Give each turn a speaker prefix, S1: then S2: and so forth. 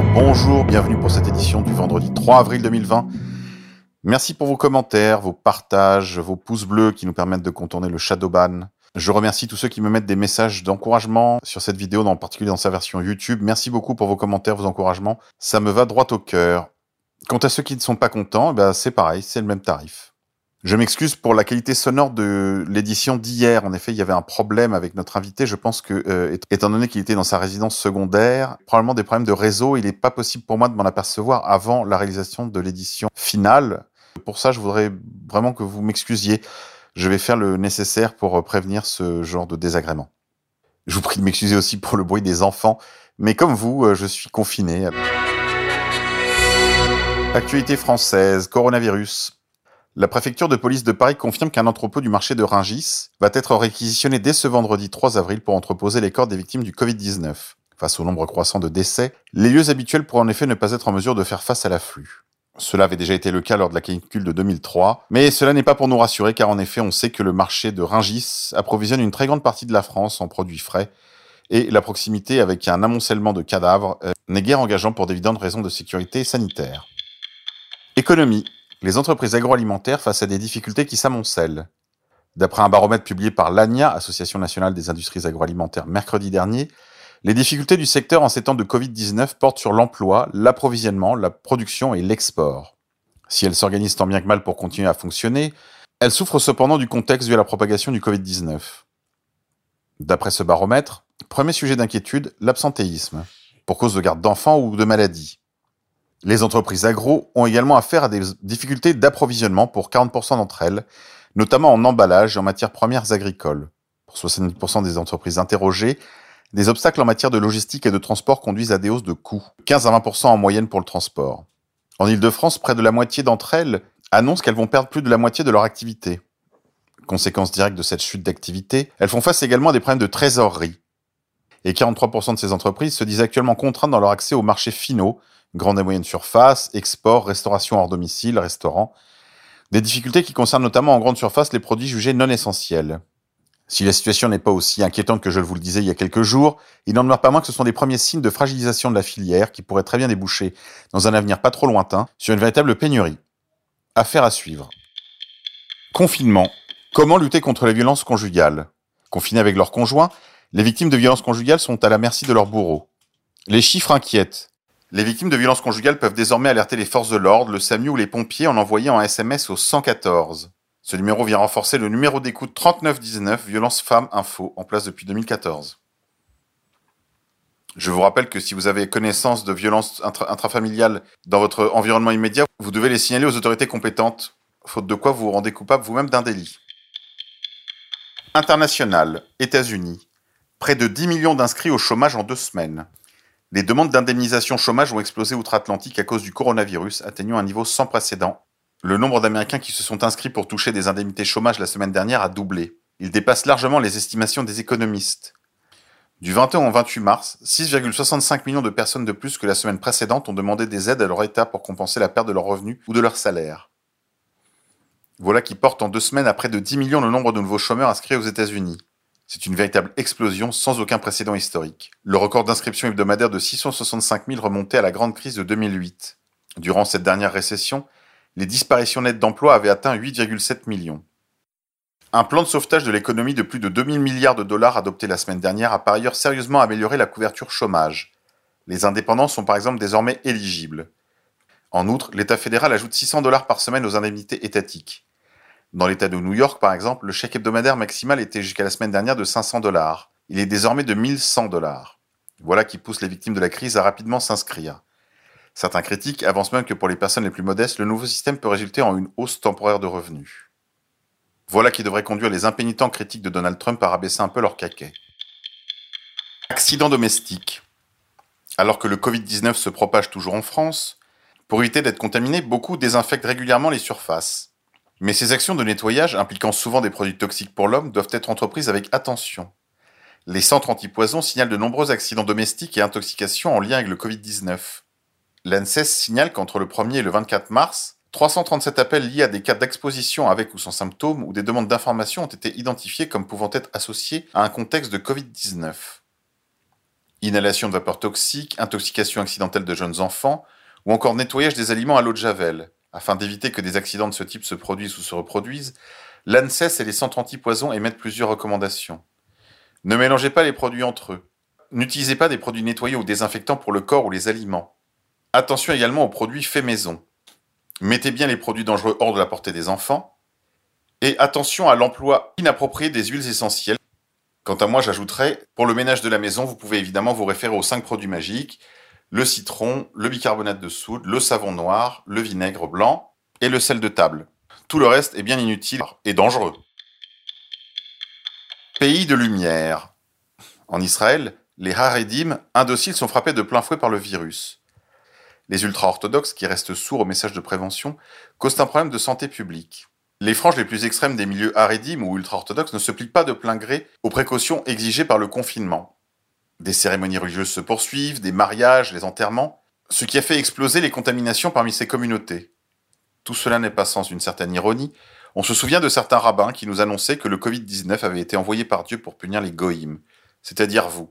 S1: bonjour, bienvenue pour cette édition du vendredi 3 avril 2020. Merci pour vos commentaires, vos partages, vos pouces bleus qui nous permettent de contourner le shadowban. Je remercie tous ceux qui me mettent des messages d'encouragement sur cette vidéo, en particulier dans sa version YouTube. Merci beaucoup pour vos commentaires, vos encouragements. Ça me va droit au cœur. Quant à ceux qui ne sont pas contents, eh ben c'est pareil, c'est le même tarif. Je m'excuse pour la qualité sonore de l'édition d'hier. En effet, il y avait un problème avec notre invité. Je pense que, euh, étant donné qu'il était dans sa résidence secondaire, probablement des problèmes de réseau, il n'est pas possible pour moi de m'en apercevoir avant la réalisation de l'édition finale. Pour ça, je voudrais vraiment que vous m'excusiez. Je vais faire le nécessaire pour euh, prévenir ce genre de désagrément. Je vous prie de m'excuser aussi pour le bruit des enfants, mais comme vous, euh, je suis confiné. Actualité française, coronavirus. La préfecture de police de Paris confirme qu'un entrepôt du marché de Ringis va être réquisitionné dès ce vendredi 3 avril pour entreposer les corps des victimes du Covid-19. Face au nombre croissant de décès, les lieux habituels pourraient en effet ne pas être en mesure de faire face à l'afflux. Cela avait déjà été le cas lors de la canicule de 2003, mais cela n'est pas pour nous rassurer car en effet on sait que le marché de Ringis approvisionne une très grande partie de la France en produits frais, et la proximité avec un amoncellement de cadavres euh, n'est guère engageant pour d'évidentes raisons de sécurité sanitaire. Économie les entreprises agroalimentaires face à des difficultés qui s'amoncellent. D'après un baromètre publié par l'ANIA, Association nationale des industries agroalimentaires, mercredi dernier, les difficultés du secteur en ces temps de Covid-19 portent sur l'emploi, l'approvisionnement, la production et l'export. Si elles s'organisent tant bien que mal pour continuer à fonctionner, elles souffrent cependant du contexte dû à la propagation du Covid-19. D'après ce baromètre, premier sujet d'inquiétude, l'absentéisme, pour cause de garde d'enfants ou de maladies. Les entreprises agro ont également affaire à des difficultés d'approvisionnement pour 40% d'entre elles, notamment en emballage et en matières premières agricoles. Pour 70% des entreprises interrogées, des obstacles en matière de logistique et de transport conduisent à des hausses de coûts, 15 à 20% en moyenne pour le transport. En Ile-de-France, près de la moitié d'entre elles annoncent qu'elles vont perdre plus de la moitié de leur activité. Conséquence directe de cette chute d'activité, elles font face également à des problèmes de trésorerie. Et 43% de ces entreprises se disent actuellement contraintes dans leur accès aux marchés finaux, grande et moyenne surface, export, restauration hors domicile, restaurant. Des difficultés qui concernent notamment en grande surface les produits jugés non essentiels. Si la situation n'est pas aussi inquiétante que je vous le disais il y a quelques jours, il n'en demeure pas moins que ce sont des premiers signes de fragilisation de la filière qui pourraient très bien déboucher, dans un avenir pas trop lointain, sur une véritable pénurie. Affaire à suivre. Confinement. Comment lutter contre les violences conjugales? Confinés avec leurs conjoints, les victimes de violences conjugales sont à la merci de leurs bourreaux. Les chiffres inquiètent. Les victimes de violences conjugales peuvent désormais alerter les forces de l'ordre, le SAMU ou les pompiers en envoyant un SMS au 114. Ce numéro vient renforcer le numéro d'écoute 3919 Violence Femmes Info en place depuis 2014. Je vous rappelle que si vous avez connaissance de violences intrafamiliales dans votre environnement immédiat, vous devez les signaler aux autorités compétentes, faute de quoi vous vous rendez coupable vous-même d'un délit. International, États-Unis. Près de 10 millions d'inscrits au chômage en deux semaines. Les demandes d'indemnisation chômage ont explosé outre-Atlantique à cause du coronavirus, atteignant un niveau sans précédent. Le nombre d'Américains qui se sont inscrits pour toucher des indemnités chômage la semaine dernière a doublé. Il dépasse largement les estimations des économistes. Du 21 au 28 mars, 6,65 millions de personnes de plus que la semaine précédente ont demandé des aides à leur État pour compenser la perte de leurs revenus ou de leur salaire. Voilà qui porte en deux semaines à près de 10 millions le nombre de nouveaux chômeurs inscrits aux États-Unis. C'est une véritable explosion sans aucun précédent historique. Le record d'inscription hebdomadaire de 665 000 remontait à la grande crise de 2008. Durant cette dernière récession, les disparitions nettes d'emplois avaient atteint 8,7 millions. Un plan de sauvetage de l'économie de plus de 2000 milliards de dollars adopté la semaine dernière a par ailleurs sérieusement amélioré la couverture chômage. Les indépendants sont par exemple désormais éligibles. En outre, l'État fédéral ajoute 600 dollars par semaine aux indemnités étatiques. Dans l'État de New York, par exemple, le chèque hebdomadaire maximal était jusqu'à la semaine dernière de 500 dollars. Il est désormais de 1100 dollars. Voilà qui pousse les victimes de la crise à rapidement s'inscrire. Certains critiques avancent même que pour les personnes les plus modestes, le nouveau système peut résulter en une hausse temporaire de revenus. Voilà qui devrait conduire les impénitents critiques de Donald Trump à rabaisser un peu leur caquet. Accident domestique. Alors que le Covid-19 se propage toujours en France, pour éviter d'être contaminé, beaucoup désinfectent régulièrement les surfaces. Mais ces actions de nettoyage, impliquant souvent des produits toxiques pour l'homme, doivent être entreprises avec attention. Les centres antipoison signalent de nombreux accidents domestiques et intoxications en lien avec le Covid-19. L'ANSES signale qu'entre le 1er et le 24 mars, 337 appels liés à des cas d'exposition avec ou sans symptômes ou des demandes d'information ont été identifiés comme pouvant être associés à un contexte de Covid-19. inhalation de vapeurs toxiques, intoxication accidentelle de jeunes enfants, ou encore nettoyage des aliments à l'eau de javel. Afin d'éviter que des accidents de ce type se produisent ou se reproduisent, l'ANSES et les centres antipoison émettent plusieurs recommandations. Ne mélangez pas les produits entre eux. N'utilisez pas des produits nettoyés ou désinfectants pour le corps ou les aliments. Attention également aux produits faits maison. Mettez bien les produits dangereux hors de la portée des enfants. Et attention à l'emploi inapproprié des huiles essentielles. Quant à moi, j'ajouterais, pour le ménage de la maison, vous pouvez évidemment vous référer aux 5 produits magiques, le citron, le bicarbonate de soude, le savon noir, le vinaigre blanc et le sel de table. Tout le reste est bien inutile et dangereux. Pays de lumière. En Israël, les Haredim indociles sont frappés de plein fouet par le virus. Les ultra-orthodoxes, qui restent sourds aux messages de prévention, causent un problème de santé publique. Les franges les plus extrêmes des milieux Haredim ou ultra-orthodoxes ne se plient pas de plein gré aux précautions exigées par le confinement. Des cérémonies religieuses se poursuivent, des mariages, les enterrements, ce qui a fait exploser les contaminations parmi ces communautés. Tout cela n'est pas sans une certaine ironie. On se souvient de certains rabbins qui nous annonçaient que le Covid-19 avait été envoyé par Dieu pour punir les goïms, c'est-à-dire vous.